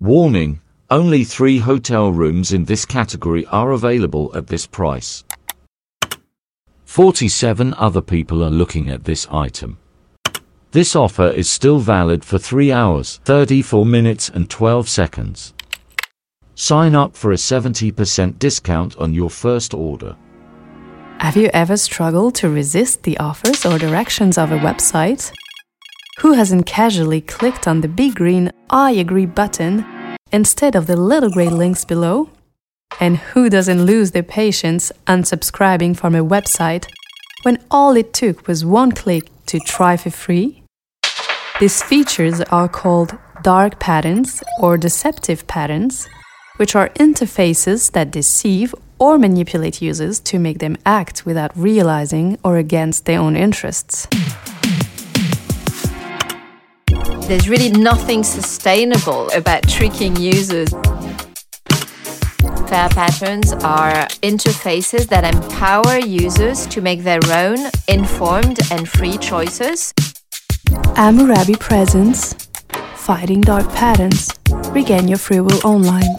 Warning, only three hotel rooms in this category are available at this price. 47 other people are looking at this item. This offer is still valid for 3 hours, 34 minutes and 12 seconds. Sign up for a 70% discount on your first order. Have you ever struggled to resist the offers or directions of a website? Who hasn't casually clicked on the big green I agree button instead of the little grey links below? And who doesn't lose their patience unsubscribing from a website when all it took was one click to try for free? These features are called dark patterns or deceptive patterns, which are interfaces that deceive or manipulate users to make them act without realizing or against their own interests. There's really nothing sustainable about tricking users. Fair patterns are interfaces that empower users to make their own informed and free choices. Amurabi presents Fighting Dark Patterns. Regain your free will online.